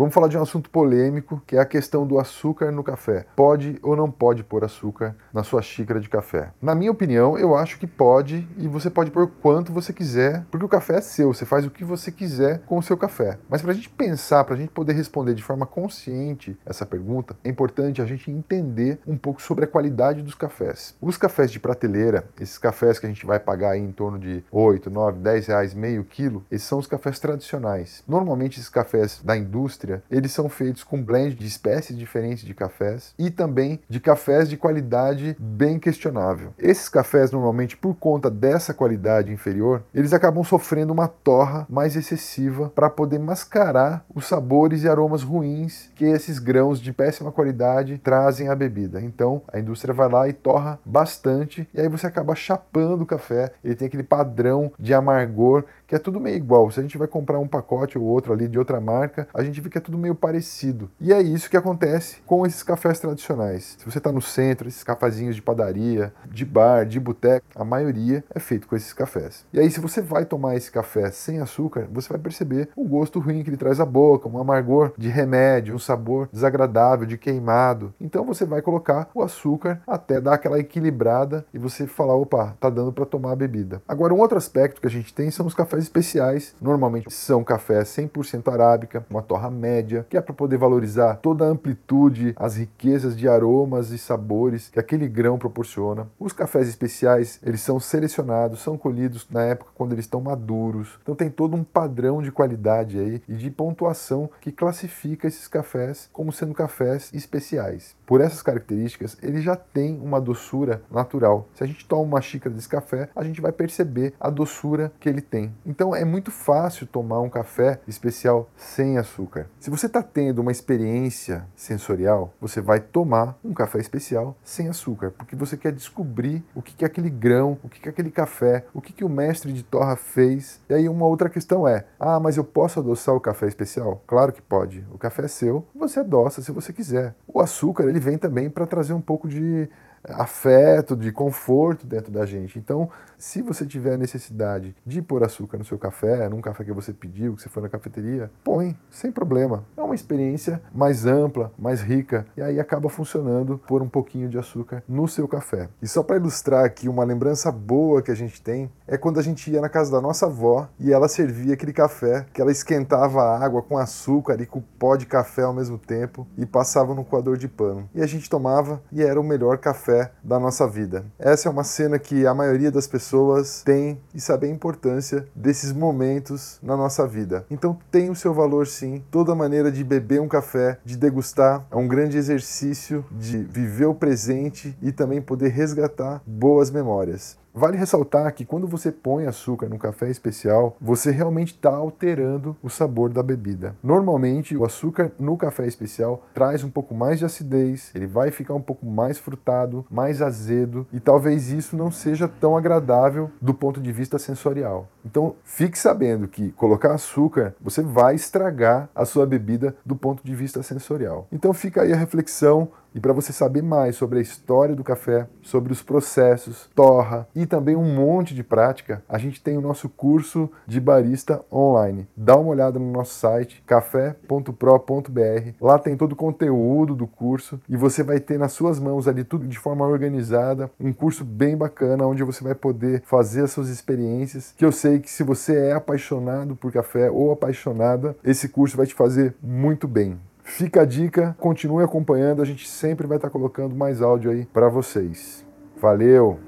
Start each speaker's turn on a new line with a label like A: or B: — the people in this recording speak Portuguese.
A: Vamos falar de um assunto polêmico, que é a questão do açúcar no café. Pode ou não pode pôr açúcar na sua xícara de café? Na minha opinião, eu acho que pode e você pode pôr quanto você quiser, porque o café é seu, você faz o que você quiser com o seu café. Mas para a gente pensar, para a gente poder responder de forma consciente essa pergunta, é importante a gente entender um pouco sobre a qualidade dos cafés. Os cafés de prateleira, esses cafés que a gente vai pagar em torno de 8, 9, 10 reais meio quilo, esses são os cafés tradicionais. Normalmente esses cafés da indústria indústria, eles são feitos com blend de espécies diferentes de cafés e também de cafés de qualidade bem questionável. Esses cafés, normalmente, por conta dessa qualidade inferior, eles acabam sofrendo uma torra mais excessiva para poder mascarar os sabores e aromas ruins que esses grãos de péssima qualidade trazem à bebida. Então, a indústria vai lá e torra bastante e aí você acaba chapando o café. Ele tem aquele padrão de amargor que é tudo meio igual. Se a gente vai comprar um pacote ou outro ali de outra marca, a gente vê é tudo meio parecido. E é isso que acontece com esses cafés tradicionais. Se você está no centro, esses cafezinhos de padaria, de bar, de boteco, a maioria é feito com esses cafés. E aí, se você vai tomar esse café sem açúcar, você vai perceber o gosto ruim que ele traz à boca, um amargor de remédio, um sabor desagradável, de queimado. Então você vai colocar o açúcar até dar aquela equilibrada e você falar, opa, tá dando para tomar a bebida. Agora, um outro aspecto que a gente tem são os cafés especiais. Normalmente são cafés 100% arábica, uma torra média, que é para poder valorizar toda a amplitude, as riquezas de aromas e sabores que aquele grão proporciona. Os cafés especiais, eles são selecionados, são colhidos na época quando eles estão maduros. Então tem todo um padrão de qualidade aí e de pontuação que classifica esses cafés como sendo cafés especiais. Por essas características, ele já tem uma doçura natural. Se a gente toma uma xícara desse café, a gente vai perceber a doçura que ele tem. Então é muito fácil tomar um café especial sem açúcar. Se você está tendo uma experiência sensorial, você vai tomar um café especial sem açúcar, porque você quer descobrir o que é aquele grão, o que é aquele café, o que, que o mestre de torra fez. E aí uma outra questão é: ah, mas eu posso adoçar o café especial? Claro que pode. O café é seu, você adoça se você quiser. O açúcar ele vem também para trazer um pouco de afeto, de conforto dentro da gente. Então, se você tiver necessidade de pôr açúcar no seu café, num café que você pediu, que você foi na cafeteria, põe, sem problema. É uma experiência mais ampla, mais rica, e aí acaba funcionando pôr um pouquinho de açúcar no seu café. E só para ilustrar aqui uma lembrança boa que a gente tem, é quando a gente ia na casa da nossa avó e ela servia aquele café, que ela esquentava a água com açúcar e com pó de café ao mesmo tempo e passava no coador de pano. E a gente tomava e era o melhor café da nossa vida. Essa é uma cena que a maioria das pessoas tem e sabe a importância desses momentos na nossa vida. Então tem o seu valor sim. Toda maneira de beber um café, de degustar, é um grande exercício de viver o presente e também poder resgatar boas memórias. Vale ressaltar que quando você põe açúcar no café especial, você realmente está alterando o sabor da bebida. Normalmente, o açúcar no café especial traz um pouco mais de acidez, ele vai ficar um pouco mais frutado, mais azedo, e talvez isso não seja tão agradável do ponto de vista sensorial. Então, fique sabendo que colocar açúcar, você vai estragar a sua bebida do ponto de vista sensorial. Então, fica aí a reflexão e para você saber mais sobre a história do café, sobre os processos, torra e também um monte de prática, a gente tem o nosso curso de barista online. Dá uma olhada no nosso site café.pro.br. Lá tem todo o conteúdo do curso e você vai ter nas suas mãos ali tudo de forma organizada, um curso bem bacana onde você vai poder fazer as suas experiências, que eu sei que se você é apaixonado por café ou apaixonada, esse curso vai te fazer muito bem. Fica a dica, continue acompanhando, a gente sempre vai estar colocando mais áudio aí para vocês. Valeu!